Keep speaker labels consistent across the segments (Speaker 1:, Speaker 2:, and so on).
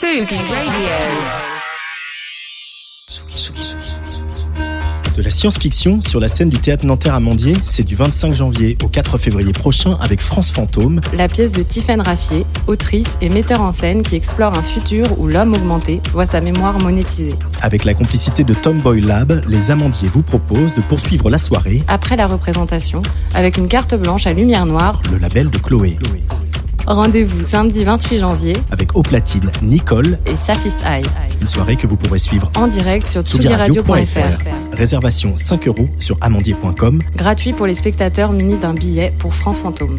Speaker 1: Radio.
Speaker 2: De la science-fiction sur la scène du théâtre Nanterre Amandier, c'est du 25 janvier au 4 février prochain avec France Fantôme.
Speaker 3: La pièce de Tiffaine Raffier, autrice et metteur en scène qui explore un futur où l'homme augmenté voit sa mémoire monétisée.
Speaker 2: Avec la complicité de Tomboy Lab, les Amandiers vous proposent de poursuivre la soirée,
Speaker 3: Après la représentation, avec une carte blanche à lumière noire,
Speaker 2: le label de Chloé.
Speaker 3: Rendez-vous samedi 28 janvier
Speaker 2: Avec au platine Nicole,
Speaker 3: et Safist Eye,
Speaker 2: une soirée que vous pourrez suivre
Speaker 3: en direct sur
Speaker 2: tsugiradio.fr.
Speaker 3: tsugiradio.fr.
Speaker 2: Réservation 5 euros sur amandier.com.
Speaker 3: Gratuit pour les spectateurs munis d'un billet pour France Fantôme.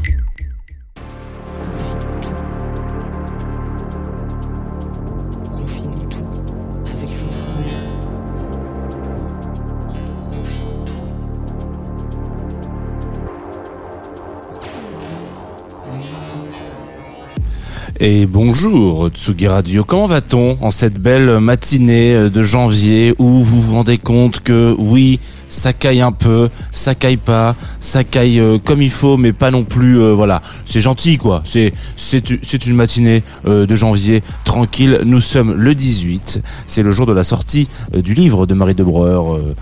Speaker 4: Et bonjour Tsugi Radio, comment va-t-on en cette belle matinée de janvier où vous vous rendez compte que oui, ça caille un peu, ça caille pas, ça caille euh, comme il faut mais pas non plus euh, voilà, c'est gentil quoi. C'est c'est une matinée euh, de janvier tranquille. Nous sommes le 18, c'est le jour de la sortie du livre de Marie de Breuer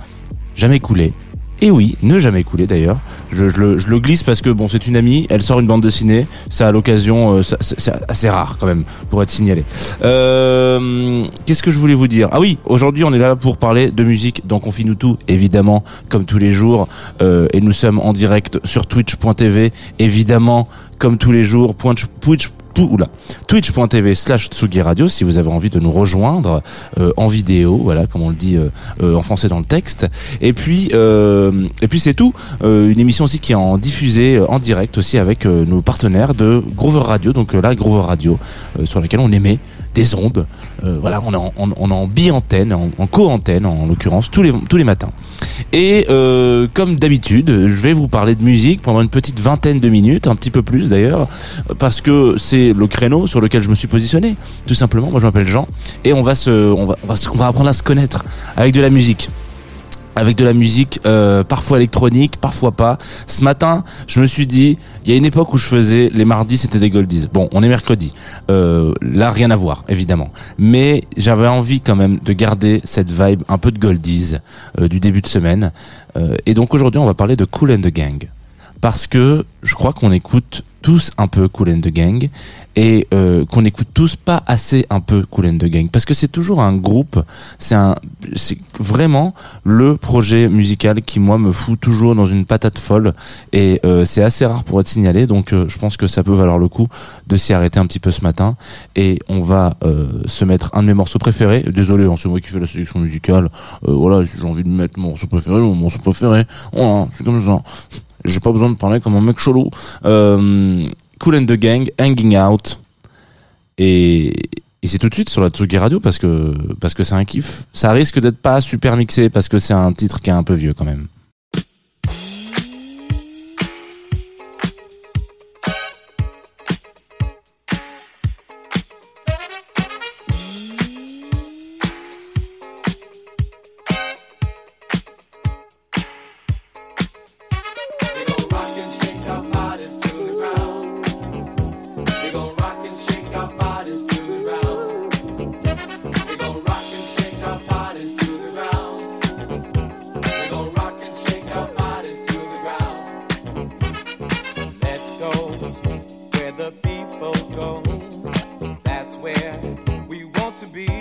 Speaker 4: Jamais coulé. Et oui, ne jamais couler d'ailleurs. Je, le, glisse parce que bon, c'est une amie, elle sort une bande dessinée, ça à l'occasion, euh, c'est assez rare quand même pour être signalé. Euh, Qu'est-ce que je voulais vous dire? Ah oui, aujourd'hui on est là pour parler de musique dans Confine-nous tout, évidemment, comme tous les jours, euh, et nous sommes en direct sur Twitch.tv, évidemment, comme tous les jours, twitch.tv slash Tsugi Radio si vous avez envie de nous rejoindre euh, en vidéo, voilà comme on le dit euh, euh, en français dans le texte. Et puis et puis c'est tout. Une émission aussi qui est en diffusée en direct aussi avec nos partenaires de Groover Radio, donc là Groover Radio sur laquelle on émet des ondes. Euh, voilà, on est en, on, en bi-antenne, en, en co-antenne en l'occurrence tous les tous les matins. Et euh, comme d'habitude, je vais vous parler de musique pendant une petite vingtaine de minutes, un petit peu plus d'ailleurs, parce que c'est le créneau sur lequel je me suis positionné. Tout simplement, moi je m'appelle Jean et on va se, on va, on va, on va apprendre à se connaître avec de la musique avec de la musique euh, parfois électronique, parfois pas. Ce matin, je me suis dit, il y a une époque où je faisais les mardis, c'était des goldies. Bon, on est mercredi. Euh, là, rien à voir, évidemment. Mais j'avais envie quand même de garder cette vibe un peu de goldies euh, du début de semaine. Et donc aujourd'hui, on va parler de Cool and the Gang. Parce que je crois qu'on écoute tous un peu Cool and the Gang et euh, qu'on écoute tous pas assez un peu Cool and the Gang. Parce que c'est toujours un groupe c'est un c'est vraiment le projet musical qui moi me fout toujours dans une patate folle. Et euh, c'est assez rare pour être signalé donc euh, je pense que ça peut valoir le coup de s'y arrêter un petit peu ce matin. Et on va euh, se mettre un de mes morceaux préférés. Désolé hein, c'est moi qui fais la sélection musicale. Euh, voilà j'ai envie de mettre mon morceau préféré mon morceau préféré. Voilà c'est comme ça. J'ai pas besoin de parler comme un mec chelou. Euh, Cool and the Gang Hanging Out et, c'est tout de suite sur la Tsugi Radio parce que parce que c'est un kiff. Ça risque d'être pas super mixé parce que c'est un titre qui est un peu vieux quand même. be.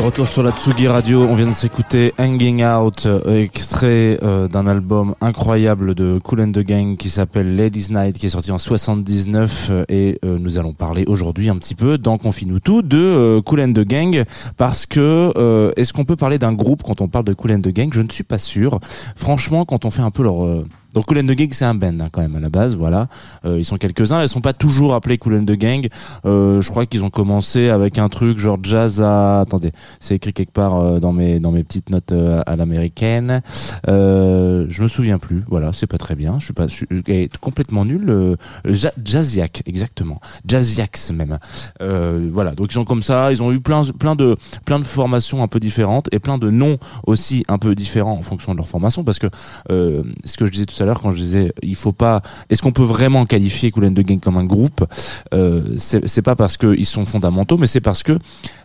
Speaker 4: Retour sur la Tsugi Radio. On vient de s'écouter Hanging Out, euh, extrait euh, d'un album incroyable de Cool and the Gang qui s'appelle Ladies Night, qui est sorti en 79. euh, et euh, nous allons parler aujourd'hui un petit peu dans Confine-nous tout de euh, Cool and the Gang parce que euh, est-ce qu'on peut parler d'un groupe quand on parle de Cool and the Gang? Je ne suis pas sûr. Franchement, quand on fait un peu leur donc Cool and the Gang c'est un band hein, quand même à la base, voilà. Euh, ils sont quelques-uns, ils sont pas toujours appelés Cool and the Gang. Euh, je crois qu'ils ont commencé avec un truc genre jazz à attendez, c'est écrit quelque part euh, dans mes dans mes petites notes euh, à l'américaine. Euh, je me souviens plus. Voilà, c'est pas très bien. Je suis pas je suis eh, complètement nul. Euh, Ja- Jazziac, exactement. Jazziacs même. Euh, voilà, donc ils sont comme ça. Ils ont eu plein plein de plein de formations un peu différentes et plein de noms aussi un peu différents en fonction de leur formation parce que euh, ce que je disais tout à l'heure quand je disais il faut pas est-ce qu'on peut vraiment qualifier Cool the Gang comme un groupe? Euh, c'est c'est pas parce qu'ils sont fondamentaux mais c'est parce que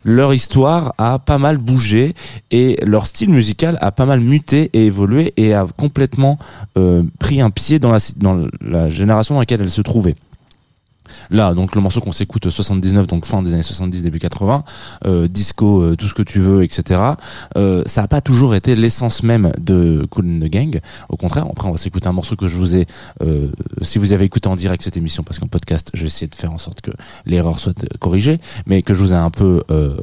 Speaker 4: leur histoire a pas mal bougé et leur style musical a pas mal muté et évolué et a complètement euh, pris un pied dans la, dans la génération dans laquelle elle se trouvait. Là, donc le morceau qu'on s'écoute 79, donc fin des années 70, début 80, euh, disco, euh, tout ce que tu veux, etc. Euh, ça a pas toujours été l'essence même de Cool the Gang. Au contraire, après on va s'écouter un morceau que je vous ai, euh, si vous avez écouté en direct cette émission, parce qu'en podcast, je vais essayer de faire en sorte que l'erreur soit euh, corrigée, mais que je vous ai un peu euh,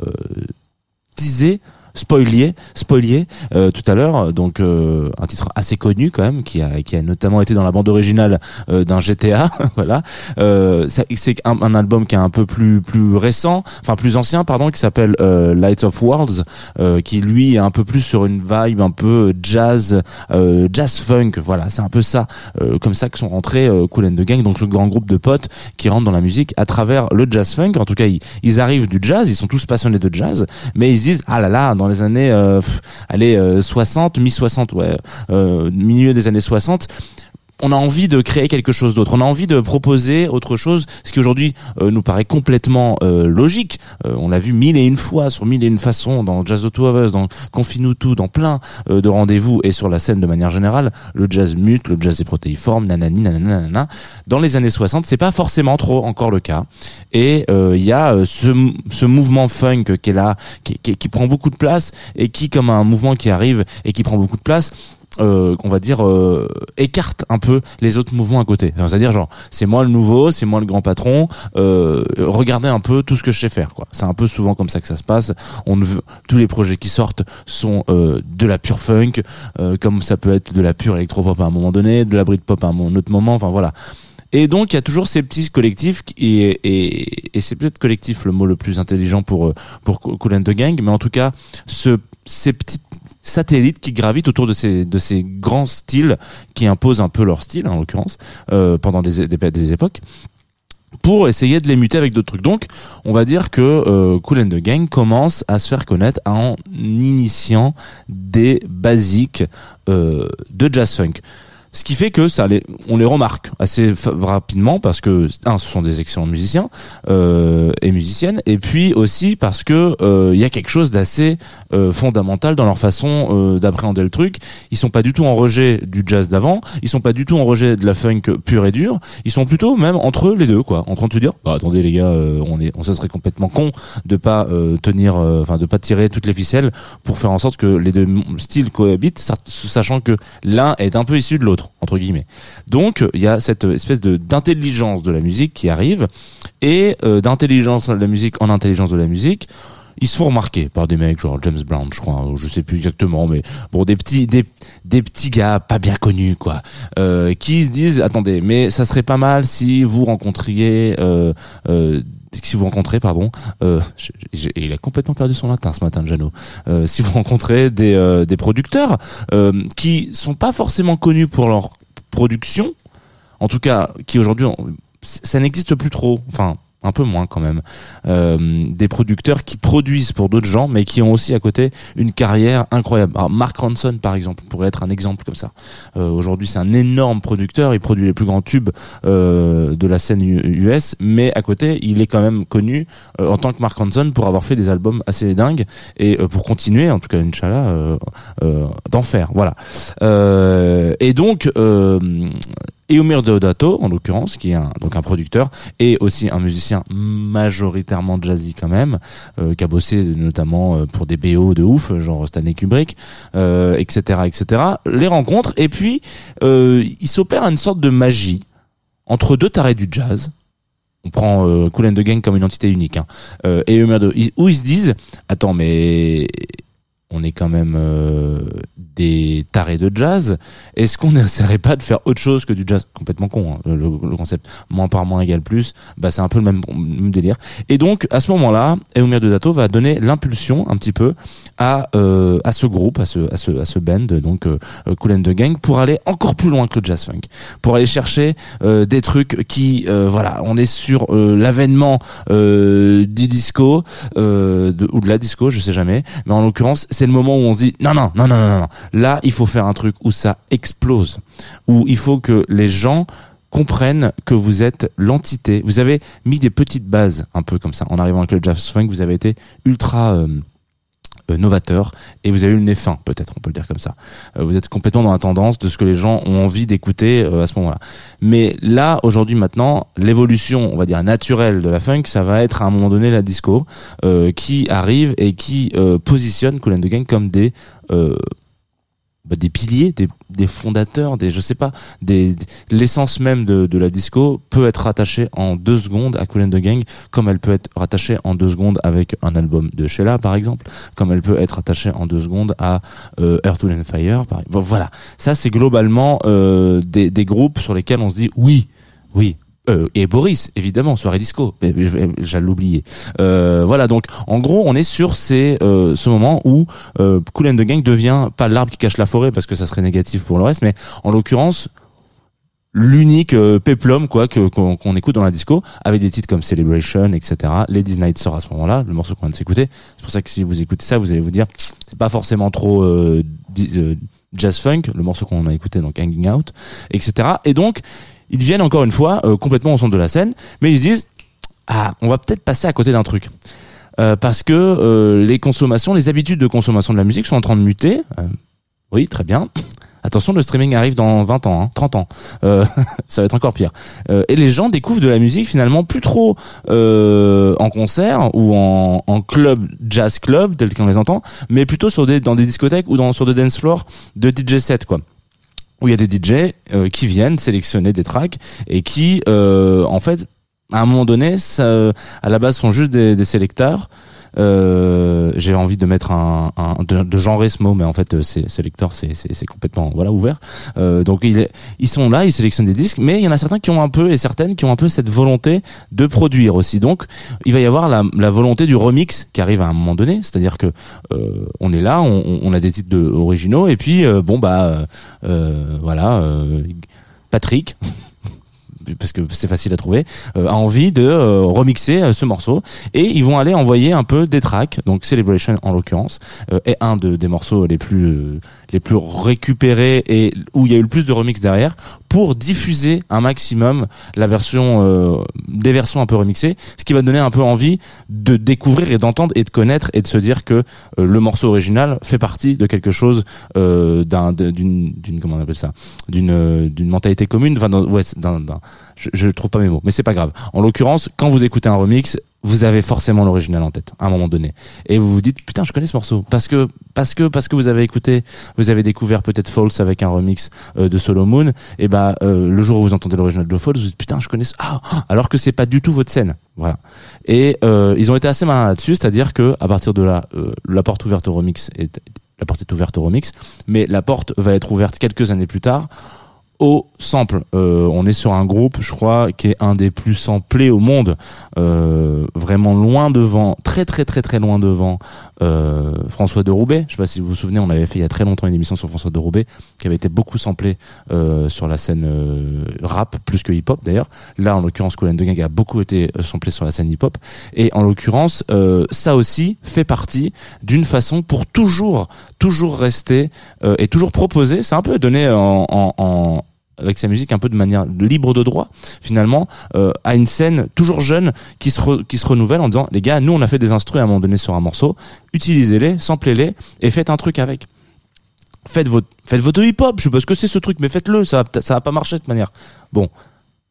Speaker 4: teasé spoilier spoilier euh, tout à l'heure. Donc euh, un titre assez connu quand même qui a qui a notamment été dans la bande originale euh, d'un GTA voilà. Euh, c'est un, album qui est un peu plus plus récent enfin plus ancien pardon qui s'appelle euh, Light of Worlds euh, qui lui est un peu plus sur une vibe un peu jazz jazz funk. Voilà. C'est un peu ça comme ça que sont rentrés Cool and the Gang donc ce grand groupe de potes qui rentrent dans la musique à travers le jazz funk. En tout cas ils, ils arrivent du jazz ils sont tous passionnés de jazz mais ils se disent ah là là dans les années euh, allez euh, 60 mi 60 ouais euh, milieu des années 60 on a envie de créer quelque chose d'autre. On a envie de proposer autre chose, ce qui aujourd'hui euh, nous paraît complètement euh, logique. Euh, on l'a vu mille et une fois, sur mille et une façons, dans Jazz of Two of dans Confine-nous tout, dans plein euh, de rendez-vous et sur la scène de manière générale. Le jazz mute, le jazz est protéiforme, nanani, nanana. Dans les années 60, c'est pas forcément trop encore le cas. Et euh, il y a euh, ce, ce mouvement funk qui est là, qui, qui, qui prend beaucoup de place et qui, comme un mouvement qui arrive et qui prend beaucoup de place, euh, on va dire euh, écarte un peu les autres mouvements à côté. C'est-à-dire genre c'est moi le nouveau, c'est moi le grand patron. Euh, regardez un peu tout ce que je sais faire. quoi. C'est un peu souvent comme ça que ça se passe. On ne veut tous les projets qui sortent sont euh, de la pure funk, euh, comme ça peut être de la pure électropop à un moment donné, de la Britpop à un autre moment. Enfin voilà. Et donc il y a toujours ces petits collectifs et, et, et c'est peut-être collectif le mot le plus intelligent pour euh, pour Cool the Gang, mais en tout cas ce, ces petites satellites qui gravitent autour de ces de ces grands styles qui imposent un peu leur style en l'occurrence euh, pendant des, des des époques pour essayer de les muter avec d'autres trucs. Donc, on va dire que euh, Cool and the Gang commence à se faire connaître en initiant des basiques euh, de jazz funk. Ce qui fait que ça les, on les remarque assez rapidement parce que un, ce sont des excellents musiciens euh, et musiciennes, et puis aussi parce que euh, il y a quelque chose d'assez euh, fondamental dans leur façon euh, d'appréhender le truc. Ils sont pas du tout en rejet du jazz d'avant, ils sont pas du tout en rejet de la funk pure et dure. Ils sont plutôt même entre les deux, quoi, en train de se dire, bah attendez les gars, euh, on est, on ça serait complètement con de pas tenir, enfin de pas tirer toutes les ficelles pour faire en sorte que les deux styles cohabitent, sa- sachant que l'un est un peu issu de l'autre entre guillemets. Donc il y a cette espèce de d'intelligence de la musique qui arrive et euh, d'intelligence de la musique en intelligence de la musique. Ils se font remarquer par des mecs genre James Brown, je crois, ou je sais plus exactement, mais bon des petits des, des petits gars pas bien connus quoi, euh, qui se disent attendez, mais ça serait pas mal si vous rencontriez euh, euh, si vous rencontrez, pardon, euh, il a complètement perdu son latin ce matin, Jano. Euh, si vous rencontrez des, euh, des producteurs euh, qui sont pas forcément connus pour leur production, en tout cas, qui aujourd'hui, ça n'existe plus trop. Enfin, un peu moins quand même. Euh, des producteurs qui produisent pour d'autres gens, mais qui ont aussi à côté une carrière incroyable. Alors, Mark Ronson, par exemple, pourrait être un exemple comme ça. Euh, Aujourd'hui, c'est un énorme producteur. Il produit les plus grands tubes euh, de la scène US, mais à côté, il est quand même connu en tant que Mark Ronson pour avoir fait des albums assez dingues et pour continuer, en tout cas, Inch'Allah, d'en faire. Voilà. Et donc, euh, Eumir Deodato, en l'occurrence, qui est un, donc un producteur et aussi un musicien majoritairement jazzy quand même, euh, qui a bossé notamment euh, pour des BO de ouf, genre Stanley Kubrick, euh, etc., etc. Les rencontres et puis euh, il s'opère une sorte de magie entre deux tarés du jazz. On prend euh, Cool and comme une entité unique, hein, euh, et de, où ils se disent, attends mais on est quand même euh, des tarés de jazz. Est-ce qu'on n'essaierait pas de faire autre chose que du jazz? Complètement con, hein, le, le concept. Moins par moins égale plus, bah c'est un peu le même, même délire. Et donc à ce moment-là, Eumir Deodato va donner l'impulsion un petit peu à euh, à ce groupe, à ce à ce à ce band, donc euh, euh, Cool and the Gang, pour aller encore plus loin que le jazz funk, pour aller chercher euh, des trucs qui, euh, voilà, on est sur euh, l'avènement du disco de- ou de la disco, je sais jamais, mais en l'occurrence c'est le moment où on se dit non non non non non non. Là il faut faire un truc où ça explose. Où il faut que les gens comprennent que vous êtes l'entité. Vous avez mis des petites bases un peu comme ça en arrivant avec le jazz funk vous avez été ultra euh, novateur et vous avez eu le nez fin peut-être on peut le dire comme ça. Euh, vous êtes complètement dans la tendance de ce que les gens ont envie d'écouter euh, à ce moment-là. Mais là aujourd'hui maintenant l'évolution on va dire naturelle de la funk ça va être à un moment donné la disco euh, qui arrive et qui euh, positionne Cool and the Gang comme des euh, bah, des piliers, des, des fondateurs, des je sais pas, des, l'essence même de, de la disco peut être rattachée en deux secondes à Cool and the Gang, comme elle peut être rattachée en deux secondes avec un album de Sheila par exemple, comme elle peut être rattachée en deux secondes à euh, Earth, Wind and Fire. Par... Bon, voilà, ça c'est globalement euh, des, des groupes sur lesquels on se dit oui, oui. Euh, et Boris, évidemment, soirée disco, j'allais l'oublier. Euh, voilà, donc en gros, on est sur ces, euh, ce moment où euh, Cool and the Gang devient pas l'arbre qui cache la forêt parce que ça serait négatif pour le reste, mais en l'occurrence l'unique peplum quoi qu'on écoute dans la disco avec des titres comme Celebration etc Ladies Night sort à ce moment-là le morceau qu'on vient de s'écouter. C'est pour ça que si vous écoutez ça vous allez vous dire c'est pas forcément trop jazz funk le morceau qu'on a écouté donc Hanging Out etc et donc ils deviennent encore une fois euh, complètement au centre de la scène mais ils se disent ah on va peut-être passer à côté d'un truc Euh, parce que euh, les consommations, les habitudes de consommation de la musique sont en train de muter. Oui, très bien. Attention, le streaming arrive dans 20 ans, hein, 30 ans. Euh, ça va être encore pire. Euh, et les gens découvrent de la musique finalement plus trop euh, en concert ou en, club, jazz club, tel qu'on les entend, mais plutôt sur des, dans des discothèques ou dans, sur des dance floors de DJ set, quoi où il y a des DJ euh, qui viennent sélectionner des tracks et qui, euh, en fait, à un moment donné, ça, à la base, sont juste des, des sélecteurs. Euh, j'ai envie de mettre un, un de, de genrer ce mot, mais en fait, c'est sélecteur, c'est c'est complètement voilà ouvert. Euh, donc il est- ils sont là, ils sélectionnent des disques, mais il y en a certains qui ont un peu et certaines qui ont un peu cette volonté de produire aussi. Donc il va y avoir la, la volonté du remix qui arrive à un moment donné, c'est-à-dire que euh, on est là, on, on a des titres de, originaux et puis euh, bon bah euh, voilà Patrick parce que c'est facile à trouver, euh, a envie de euh, remixer euh, ce morceau. Et ils vont aller envoyer un peu des tracks, donc Celebration en l'occurrence est un de, des morceaux les plus les plus récupérés et où il y a eu le plus de remix derrière pour diffuser un maximum la version euh, des versions un peu remixées, ce qui va donner un peu envie de découvrir et d'entendre et de connaître et de se dire que euh, le morceau original fait partie de quelque chose euh, d'un d'une comment on appelle ça d'une d'une mentalité commune enfin ouais, d'un- je, je trouve pas mes mots mais c'est pas grave. En l'occurrence quand vous écoutez un remix vous avez forcément l'original en tête à un moment donné. Et vous vous dites putain je connais ce morceau. Parce que parce que parce que vous avez écouté vous avez découvert peut-être False avec un remix euh, de Solo Moon et bah euh, le jour où vous entendez l'original de False vous dites putain je connais ce... ah alors que c'est pas du tout votre scène. Voilà. Et euh, ils ont été assez malins là-dessus c'est-à-dire que à partir de là euh, la porte ouverte au remix est la porte est ouverte au remix mais la porte va être ouverte quelques années plus tard au sample. Euh, on est sur un groupe, je crois, qui est un des plus samplés au monde, euh, vraiment loin devant, très très très très loin devant euh, François de Roubaix. Je sais pas si vous vous souvenez, on avait fait il y a très longtemps une émission sur François de Roubaix qui avait été beaucoup samplé euh, sur la scène euh, rap plus que hip-hop d'ailleurs. Là, en l'occurrence, Colin de Gang a beaucoup été euh, samplé sur la scène hip-hop et en l'occurrence, ça aussi fait partie d'une façon pour toujours toujours rester et toujours proposer. C'est un peu donné en, en, en avec sa musique un peu de manière libre de droit finalement euh, à une scène toujours jeune qui se qui se renouvelle en disant les gars nous on a fait des instruments à un moment donné sur un morceau utilisez-les samplez-les et faites un truc avec.
Speaker 5: Faites votre faites votre hip hop je sais pas ce que c'est ce truc mais faites-le ça ça va pas marcher de manière. Bon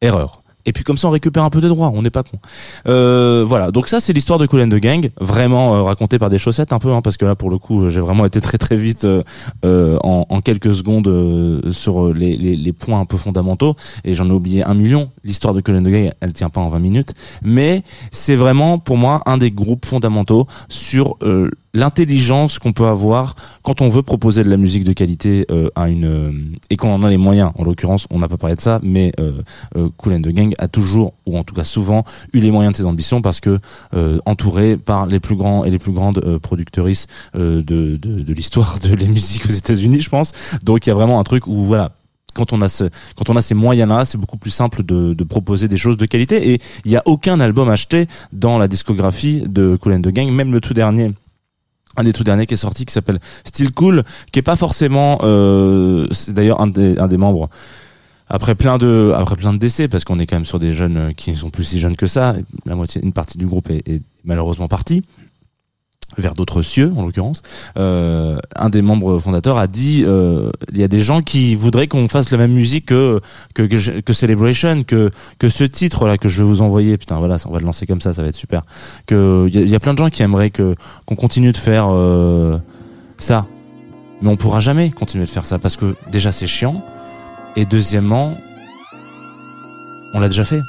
Speaker 5: erreur et puis comme ça on récupère un peu de droits on n'est pas con. Euh, voilà. Donc ça c'est l'histoire de Cool and the Gang vraiment euh, racontée par des chaussettes un peu hein, parce que là pour le coup j'ai vraiment été très très vite euh, euh, en, en quelques secondes euh, sur euh, les, les, les points un peu fondamentaux. Et j'en ai oublié un million. L'histoire de Cool and the Gang elle tient pas en 20 minutes. Mais c'est vraiment pour moi un des groupes fondamentaux sur euh, l'intelligence qu'on peut avoir quand on veut proposer de la musique de qualité euh, à une euh, et qu'on en a les moyens. En l'occurrence on n'a pas parlé de ça mais euh, euh, Cool and the Gang a toujours ou en tout cas souvent eu les moyens de ses ambitions parce que euh, entouré par les plus grands et les plus grandes euh, productrices de, de, de l'histoire de la musique aux États-Unis je pense. Donc il y a vraiment un truc où voilà quand on a ce, quand on a ces moyens-là, c'est beaucoup plus simple de, de proposer des choses de qualité. Et il y a aucun album acheté dans la discographie de Cool and the Gang, même le tout dernier un des tout derniers qui est sorti qui s'appelle Still Cool qui est pas forcément euh, c'est d'ailleurs un des membres après plein de après plein de décès parce qu'on est quand même sur des jeunes euh, qui ne sont plus si jeunes que ça la moitié une partie du groupe est malheureusement partie vers d'autres cieux en l'occurrence euh, un des membres fondateurs a dit euh, il y a des gens qui voudraient qu'on fasse la même musique que que, que, Celebration que que ce titre là que je vais vous envoyer. Putain voilà ça, on va le lancer comme ça ça va être super. Que il y a, il y a plein de gens qui aimeraient que qu'on continue de faire euh, ça. Mais on pourra jamais continuer de faire ça parce que déjà c'est chiant. Et deuxièmement on l'a déjà fait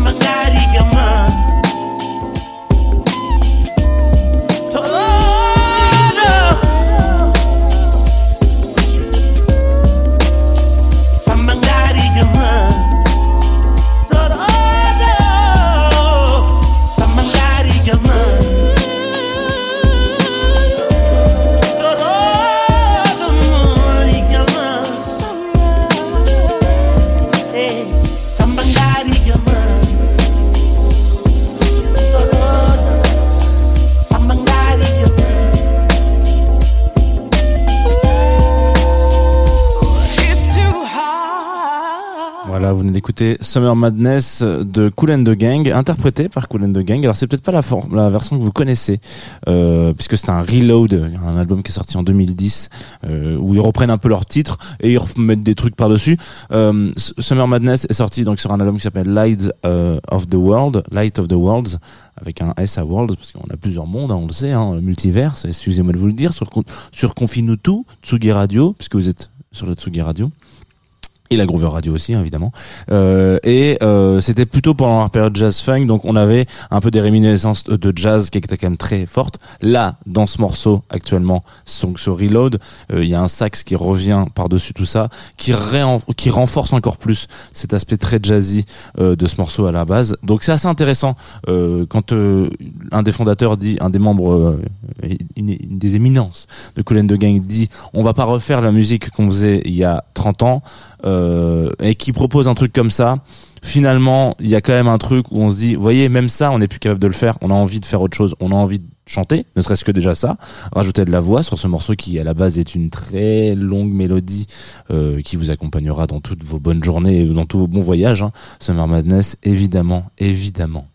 Speaker 6: Eh samangari
Speaker 4: écouter Summer Madness de Cool and the Gang, interprété par Cool and the Gang. Alors c'est peut-être pas la, version que vous connaissez, euh, puisque c'est un reload, un album qui est sorti en 2010, euh, où ils reprennent un peu leurs titres et ils remettent des trucs par-dessus. Euh, Summer Madness est sorti donc sur un album qui s'appelle Light euh, of the World, Light of the Worlds, avec un S à World, parce qu'on a plusieurs mondes, hein, on le sait, hein, multivers, excusez-moi de vous le dire, sur, sur Confine-nous tout, Tsugi Radio, puisque vous êtes sur le Tsugi Radio. Et la Groover Radio aussi, hein, évidemment. Euh, et euh, c'était plutôt pendant la période jazz funk, donc on avait un peu des réminiscences de jazz qui étaient quand même très fortes. Là, dans ce morceau actuellement, donc ce reload, euh, il y a un sax qui revient par-dessus tout ça, qui, qui renforce encore plus cet aspect très jazzy euh, de ce morceau à la base. Donc c'est assez intéressant euh, quand un des fondateurs dit, un des membres, une, des éminences de Cool and Gang dit, on va pas refaire la musique qu'on faisait il y a 30 ans euh, et qui propose un truc comme ça, finalement, il y a quand même un truc où on se dit, voyez, même ça, on n'est plus capable de le faire. On a envie de faire autre chose. On a envie de chanter, ne serait-ce que déjà ça. Rajouter de la voix sur ce morceau qui, à la base, est une très longue mélodie euh, qui vous accompagnera dans toutes vos bonnes journées et dans tous vos bons voyages. Hein. Summer Madness, évidemment, évidemment.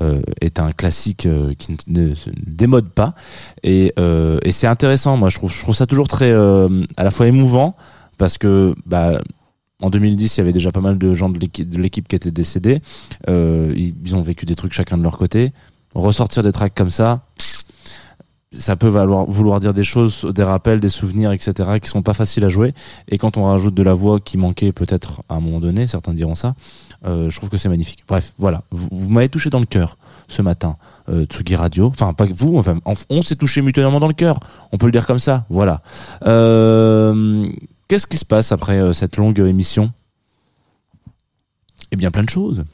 Speaker 4: euh, est un classique euh, qui ne, se démode pas et, euh, c'est intéressant moi je trouve ça toujours très euh, à la fois émouvant parce que bah en 2010, il y avait déjà pas mal de gens de l'équipe, qui étaient décédés. Euh, ils, ont vécu des trucs chacun de leur côté. Ressortir des tracks comme ça, ça peut vouloir dire des choses, des rappels, des souvenirs, etc., qui sont pas faciles à jouer. Et quand on rajoute de la voix qui manquait peut-être à un moment donné, certains diront ça, euh, je trouve que c'est magnifique. Bref, voilà. Vous, m'avez touché dans le cœur ce matin, euh, Tsugi Radio. Enfin, pas vous, enfin, on, on s'est touché mutuellement dans le cœur. On peut le dire comme ça. Voilà. Euh, Qu'est-ce qui se passe après euh, cette longue émission? Eh bien, plein de choses.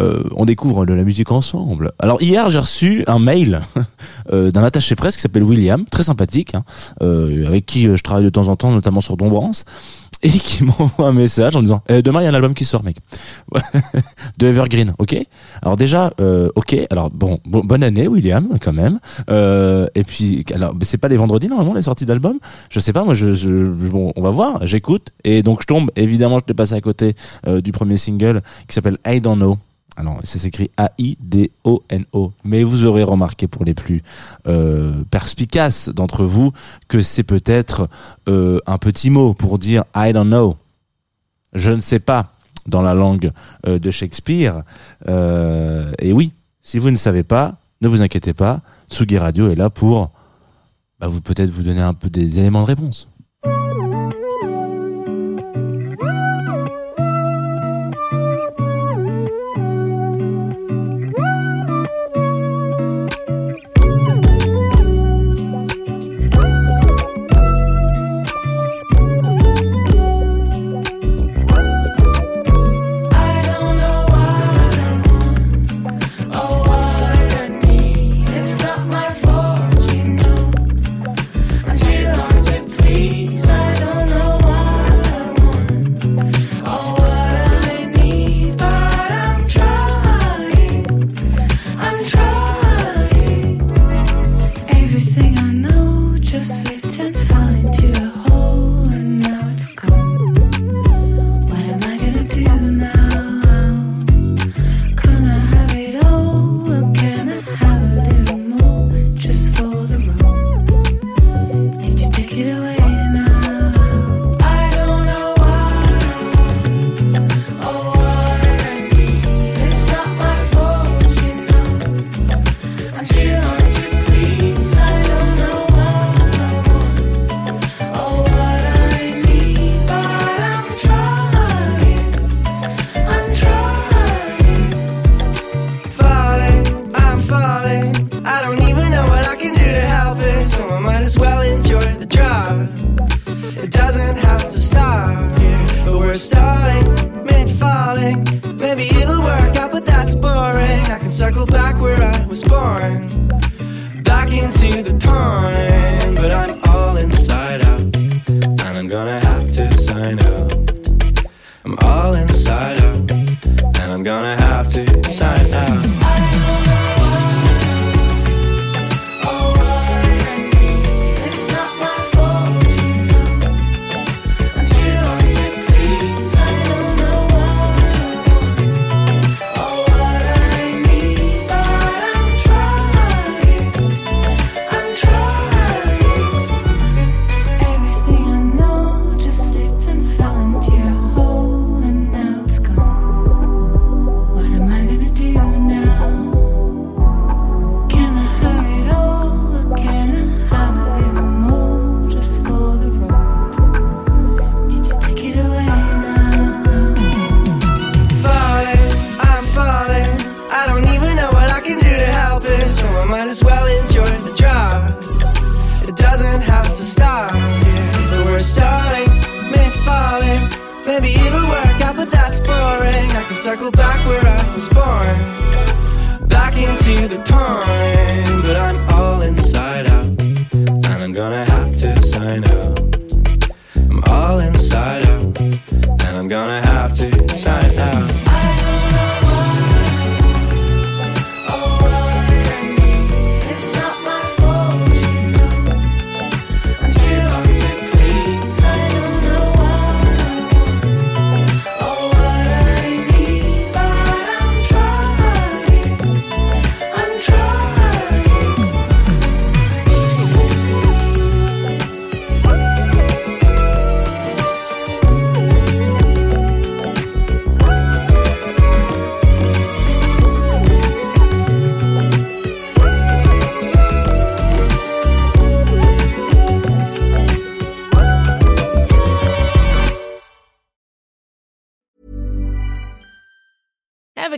Speaker 4: Euh, on découvre de la musique ensemble. Alors hier, j'ai reçu un mail euh, d'un attaché presse qui s'appelle William, très sympathique, hein, euh, avec qui euh, je travaille de temps en temps, notamment sur Dombrance, et qui m'envoie un message en disant Eh, demain il y a un album qui sort, mec, de Evergreen, ok? Alors déjà, euh, ok. Alors bon, bon, bonne année, William, quand même. Euh, et puis, alors, c'est pas les vendredis normalement les sorties d'albums? Je sais pas, moi, je, je- bon, on va voir. J'écoute et donc je tombe. Évidemment, je t'ai passé à côté euh, du premier single qui s'appelle I Don't Know. Alors, ça s'écrit A-I-D-O-N-O. Mais vous aurez remarqué pour les plus euh, perspicaces d'entre vous que c'est peut-être euh, un petit mot pour dire I don't know. Je ne sais pas dans la langue euh, de Shakespeare. Et oui, si vous ne savez pas, ne vous inquiétez pas. Tsugi Radio est là pour bah, vous peut-être vous donner un peu des éléments de réponse.